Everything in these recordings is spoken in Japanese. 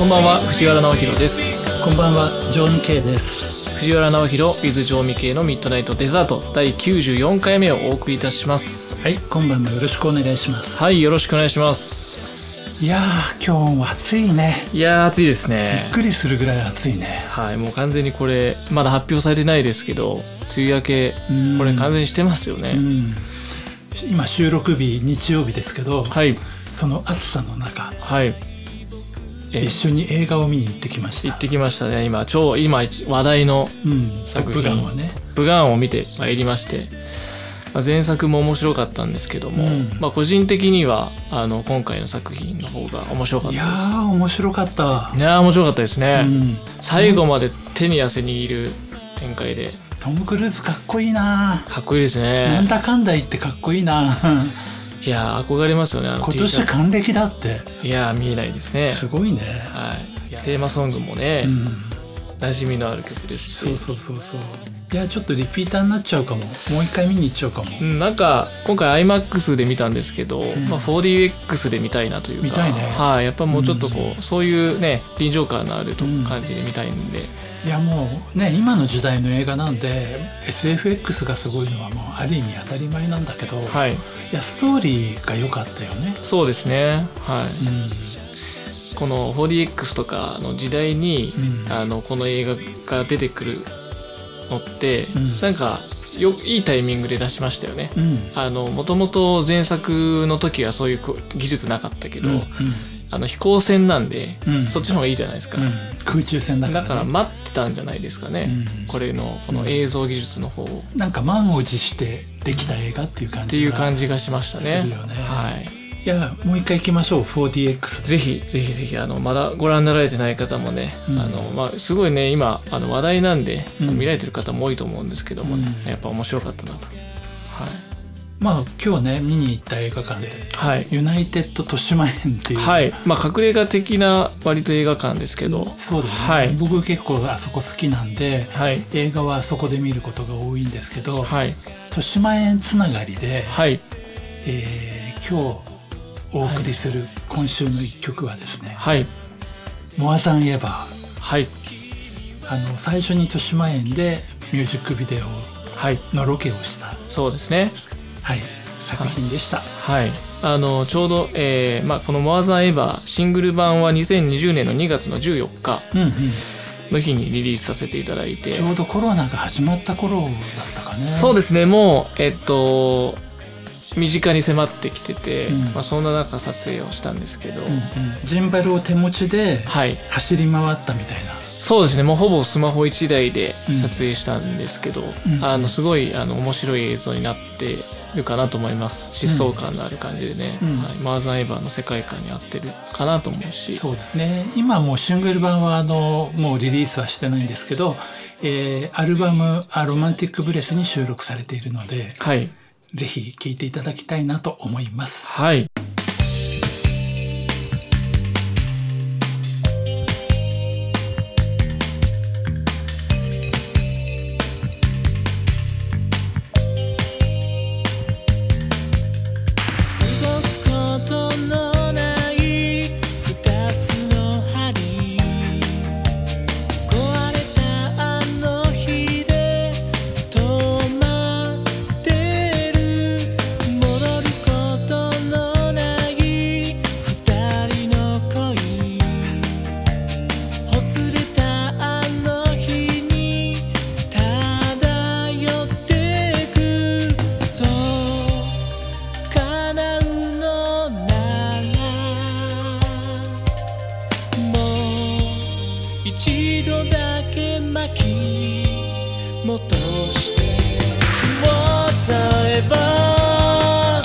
こんばんは藤原直弘ですこんばんは、ジョン・ケイです。藤原直弘 with 常味系のミッドナイトデザート第94回目をお送りいたしますはい、今晩もよろしくお願いします。はいよろしくお願いしますいやー、今日も暑いね。いやー暑いですびねっくりするぐらい暑いね。はいもう完全にこれまだ発表されてないですけど梅雨明けうんこれ完全にしてますよね、うん。今収録日日曜日ですけど、はいその暑さの中、はいえ一緒に映画を見に行ってきました。行ってきましたね今超今一話題のうん、トッ作品プガンをね。「ブガン」を見てまいりまして、まあ、前作も面白かったんですけども、うんまあ、個人的にはあの今回の作品の方が面白かっいやたですー、面白かったわ。いやー面白かったですね、うん、最後まで手に汗握る展開でトム・クルーズかっこいいな。かっこいいですなねんだかんだ言ってかっこいいな。いやー憧れますよね今年還暦だって。いやー見えないですねすごいね。はいテーマソングもね、うん。馴染みのある曲ですしそうそうそうそう。いや、ちょっとリピーターになっちゃうかも。もう一回見に行っちゃうかも。うん、なんか今回 iMAX で見たんですけど、ん。まあ、4DX で見たいなというか見たいね。はい、やっぱもうちょっとこう、そういうね臨場感のあるとうん。感じで見たいんで、いやもうね今の時代の映画なんで SFX がすごいのはもうある意味当たり前なんだけど、い、はい。やストーリーが良かったよね。そうですね。はい、うん。この 4DX とかの時代に、うん。あのこの映画が出てくるのって、うん。なんかよいいタイミングで出しましたよね。うん。あのもともと前作の時はそういうこ技術なかったけど、うんあの飛行船なんで、うん。そっちの方がいいじゃないですか、うん。空中戦だから,、だから待ってたんじゃないですかね、うん。これのこの映像技術の方を、っなんか満を持してできた映画っていう感じていう感じじがしましたね。するよね。はいいやもう一回行きましょう 4DX で。ぜひぜひぜひあのまだご覧になられてない方もね、うん。あのまあ、すごいね今あの話題なんで、うん。見られてる方も多いと思うんですけどもね、うん。やっぱ面白かったなと。まあ今日ね見に行った映画館ではい、はいユナイテッド豊島園っていう、はい。まあ隠れ家的な割と映画館ですけど、そうですね、はい。僕結構あそこ好きなんではい。映画はあそこで見ることが多いんですけど、はい。豊島園つながりで、はい。えー今日お送りする今週の一曲はですねはい「モアザンエバーはい」あの最初に豊島園でミュージックビデはい。オのロケをした、そうですね。はい、作品でした、はい、あのちょうど、えーまあ、この「モアザンエバー」シングル版は2020年の2月の14日うんうん、の日にリリースさせていただいて。ちょうどコロナが始まった頃だったかねそうですね。もうえっと身近に迫ってきてて、うん。まあ、そんな中撮影をしたんですけど、うんうん、ジンバルを手持ちではい。走り回ったみたいな、そうですね。もうほぼスマホ1台でうん。撮影したんですけど、うん。あのすごいあの面白い映像になってるかなと思います。疾走感のある感じでね、うん。はい、マーザンエヴァーの世界観に合ってるかなと思うし。そうですね。今もうシングル版はあのもうリリースはしてないんですけど、えーアルバム「あロマンティック・ブレス」に収録されているのではいぜひ聴いていただきたいなと思います。はい一度だけ巻き戻してもざえば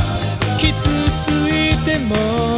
傷ついても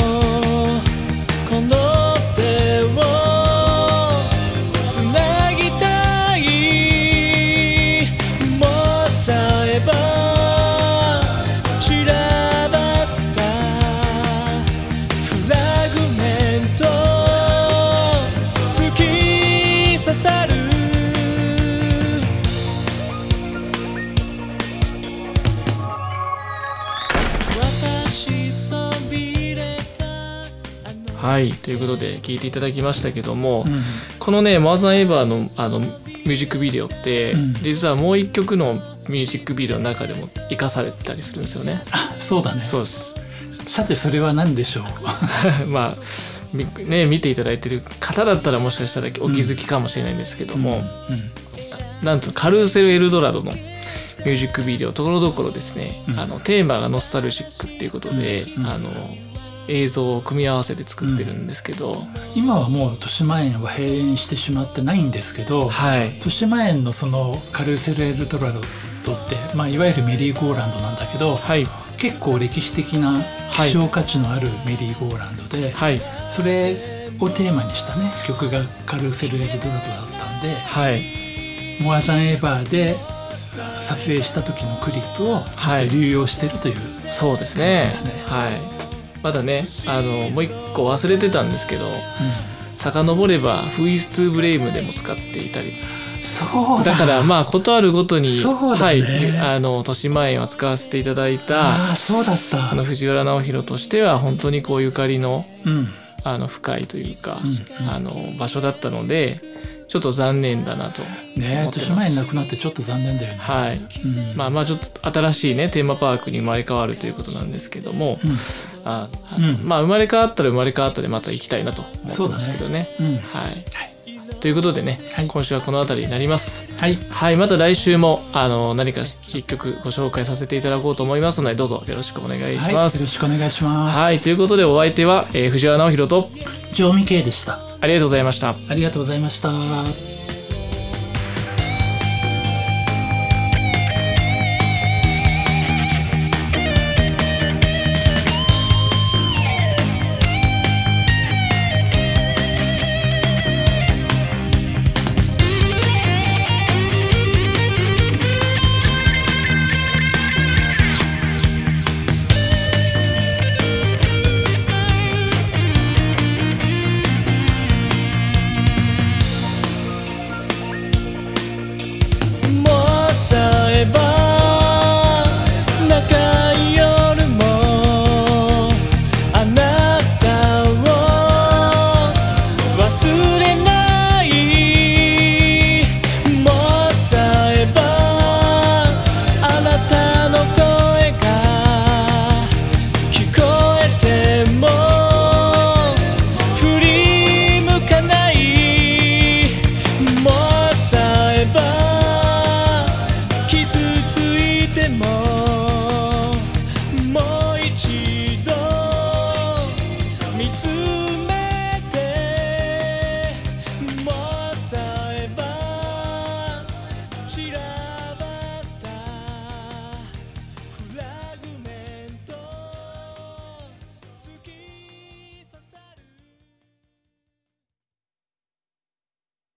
はいということで聞いていただきましたけども、うん。このね「モアザンエバーの」あのミュージックビデオって、うん。実はもう一曲のミュージックビデオの中でも生かされてたりするんですよね。あそうだね。そうです。さてそれは何でしょう？まあみね見ていただいてる方だったらもしかしたらお気づきかもしれないんですけども、うんなんとカルーセル・エルドラドのミュージックビデオところどころですね、うん。あのテーマがノスタルジックっていうことで、うんうん。あの映像を組み合わせて作ってるんですけど、今はもう豊島園は閉園してしまってないんですけどはい。豊島園のそのカルーセル・エルドラドって、まあ、いわゆるメリーゴーランドなんだけどはい。結構歴史的な希少価値のあるメリーゴーランドで、はい。それをテーマにしたね曲がカルーセル・エルドラドだったんではい。モアザン・エバーで撮影した時のクリップをちょっと流用してるという、そうですね。ですね。はいまだねあのもう一個忘れてたんですけど遡れば「フイストゥブレイム」でも使っていたりそうだ。だからまあことあるごとに、そうだはいねあの豊島園は使わせていただいたああそうだった。あの藤原直弘としては本当にこうゆかりのうん。あの深いというか、うんうん。あの場所だったのでちょっと残念だなとね思ってます。豊島園なくなってちょっと残念だよね、はい、うん。まあまあちょっと新しいねテーマパークに生まれ変わるということなんですけども、うん。あうん。まあ生まれ変わったら生まれ変わったでまた行きたいなと思ってますけどね。うん。はい、ということでね、はい。今週はこの辺りになります。はい。はい、また来週もあの何か一曲ご紹介させていただこうと思いますのでどうぞよろしくお願いしはい、よろます。しくお願いします、はい、ということでお相手は、えー藤原直弘と常味系でしたありがとうございました。ありがとうございました